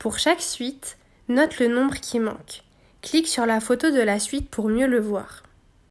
Pour chaque suite, note le nombre qui manque. Clique sur la photo de la suite pour mieux le voir.